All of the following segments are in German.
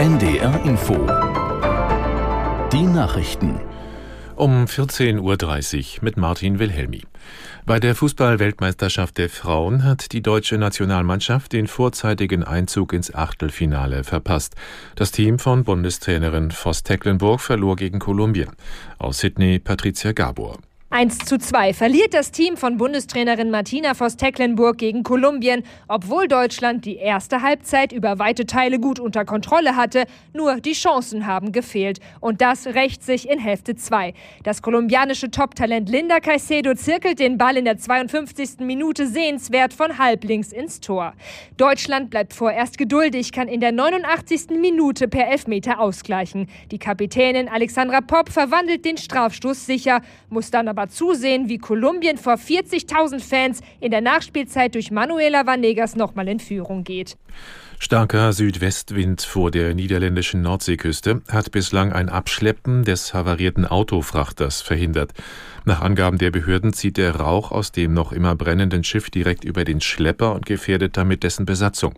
NDR Info. Die Nachrichten. Um 14.30 Uhr mit Martin Wilhelmi. Bei der Fußball-Weltmeisterschaft der Frauen hat die deutsche Nationalmannschaft den vorzeitigen Einzug ins Achtelfinale verpasst. Das Team von Bundestrainerin Voss Tecklenburg verlor gegen Kolumbien. Aus Sydney Patricia Gabor. 1 zu 2 verliert das Team von Bundestrainerin Martina Voss-Tecklenburg gegen Kolumbien, obwohl Deutschland die erste Halbzeit über weite Teile gut unter Kontrolle hatte. Nur die Chancen haben gefehlt. Und das rächt sich in Hälfte 2. Das kolumbianische Top-Talent Linda Caicedo zirkelt den Ball in der 52. Minute sehenswert von halblinks ins Tor. Deutschland bleibt vorerst geduldig, kann in der 89. Minute per Elfmeter ausgleichen. Die Kapitänin Alexandra Popp verwandelt den Strafstoß sicher, muss dann aber aber zusehen, wie Kolumbien vor 40.000 Fans in der Nachspielzeit durch Manuela Vanegas nochmal in Führung geht. Starker Südwestwind vor der niederländischen Nordseeküste hat bislang ein Abschleppen des havarierten Autofrachters verhindert. Nach Angaben der Behörden zieht der Rauch aus dem noch immer brennenden Schiff direkt über den Schlepper und gefährdet damit dessen Besatzung.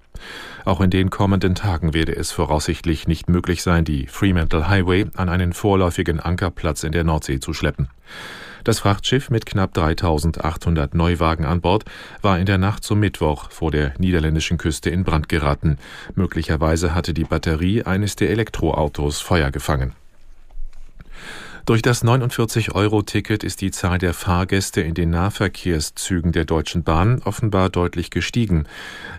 Auch in den kommenden Tagen werde es voraussichtlich nicht möglich sein, die Fremantle Highway an einen vorläufigen Ankerplatz in der Nordsee zu schleppen. Das Frachtschiff mit knapp 3800 Neuwagen an Bord war in der Nacht zum Mittwoch vor der niederländischen Küste in Brand geraten. Möglicherweise hatte die Batterie eines der Elektroautos Feuer gefangen. Durch das 49-Euro-Ticket ist die Zahl der Fahrgäste in den Nahverkehrszügen der Deutschen Bahn offenbar deutlich gestiegen.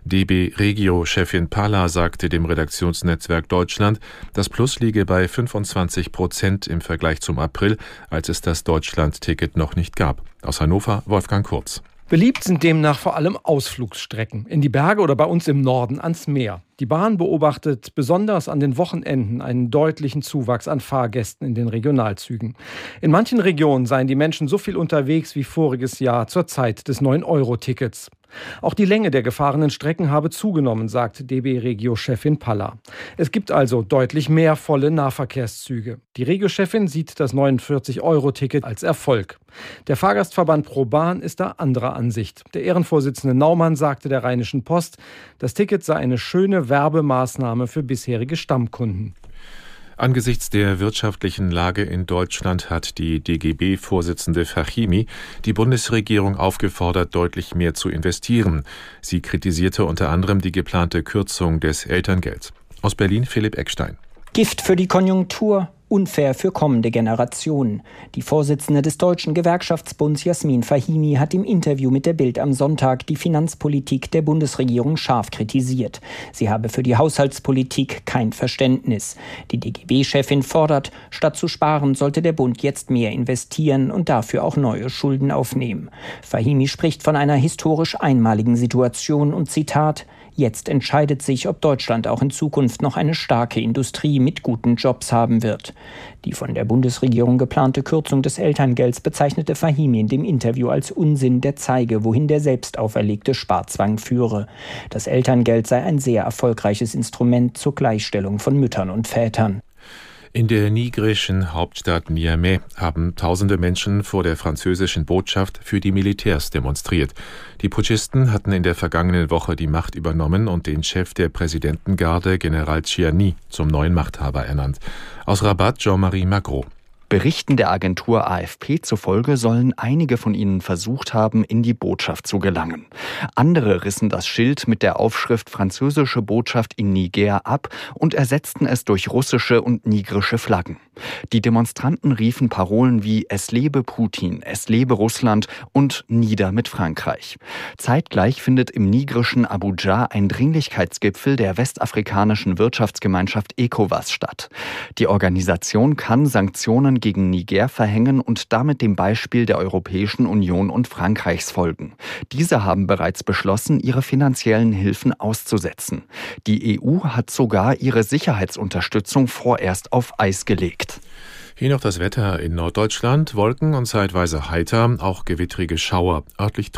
DB Regio-Chefin Palla sagte dem Redaktionsnetzwerk Deutschland, das Plus liege bei 25 Prozent im Vergleich zum April, als es das Deutschland-Ticket noch nicht gab. Aus Hannover Wolfgang Kurz. Beliebt sind demnach vor allem Ausflugsstrecken in die Berge oder bei uns im Norden ans Meer. Die Bahn beobachtet besonders an den Wochenenden einen deutlichen Zuwachs an Fahrgästen in den Regionalzügen. In manchen Regionen seien die Menschen so viel unterwegs wie voriges Jahr zur Zeit des 9-Euro-Tickets. Auch die Länge der gefahrenen Strecken habe zugenommen, sagt DB Regio-Chefin Palla. Es gibt also deutlich mehr volle Nahverkehrszüge. Die Regio-Chefin sieht das 49-Euro-Ticket als Erfolg. Der Fahrgastverband ProBahn ist da anderer Ansicht. Der Ehrenvorsitzende Naumann sagte der Rheinischen Post, das Ticket sei eine schöne Werbemaßnahme für bisherige Stammkunden. Angesichts der wirtschaftlichen Lage in Deutschland hat die DGB-Vorsitzende Fachimi die Bundesregierung aufgefordert, deutlich mehr zu investieren. Sie kritisierte unter anderem die geplante Kürzung des Elterngelds. Aus Berlin Philipp Eckstein. Gift für die Konjunktur, unfair für kommende Generationen. Die Vorsitzende des Deutschen Gewerkschaftsbunds Jasmin Fahimi hat im Interview mit der Bild am Sonntag die Finanzpolitik der Bundesregierung scharf kritisiert. Sie habe für die Haushaltspolitik kein Verständnis. Die DGB-Chefin fordert, statt zu sparen, sollte der Bund jetzt mehr investieren und dafür auch neue Schulden aufnehmen. Fahimi spricht von einer historisch einmaligen Situation und Zitat Jetzt entscheidet sich, ob Deutschland auch in Zukunft noch eine starke Industrie mit guten Jobs haben wird. Die von der Bundesregierung geplante Kürzung des Elterngelds bezeichnete Fahimi in dem Interview als Unsinn, der zeige, wohin der selbst auferlegte Sparzwang führe. Das Elterngeld sei ein sehr erfolgreiches Instrument zur Gleichstellung von Müttern und Vätern. In der nigerischen Hauptstadt Niamey haben tausende Menschen vor der französischen Botschaft für die Militärs demonstriert. Die Putschisten hatten in der vergangenen Woche die Macht übernommen und den Chef der Präsidentengarde, General Chiani, zum neuen Machthaber ernannt. Aus Rabat Jean-Marie Magro. Berichten der Agentur AFP zufolge sollen einige von ihnen versucht haben, in die Botschaft zu gelangen. Andere rissen das Schild mit der Aufschrift Französische Botschaft in Niger ab und ersetzten es durch russische und nigrische Flaggen. Die Demonstranten riefen Parolen wie Es lebe Putin, es lebe Russland und Nieder mit Frankreich. Zeitgleich findet im nigrischen Abuja ein Dringlichkeitsgipfel der westafrikanischen Wirtschaftsgemeinschaft ECOWAS statt. Die Organisation kann Sanktionen gegen Niger verhängen und damit dem Beispiel der Europäischen Union und Frankreichs folgen. Diese haben bereits beschlossen, ihre finanziellen Hilfen auszusetzen. Die EU hat sogar ihre Sicherheitsunterstützung vorerst auf Eis gelegt. Hier noch das Wetter in Norddeutschland. Wolken und zeitweise heiter, auch gewittrige Schauer. Örtlich.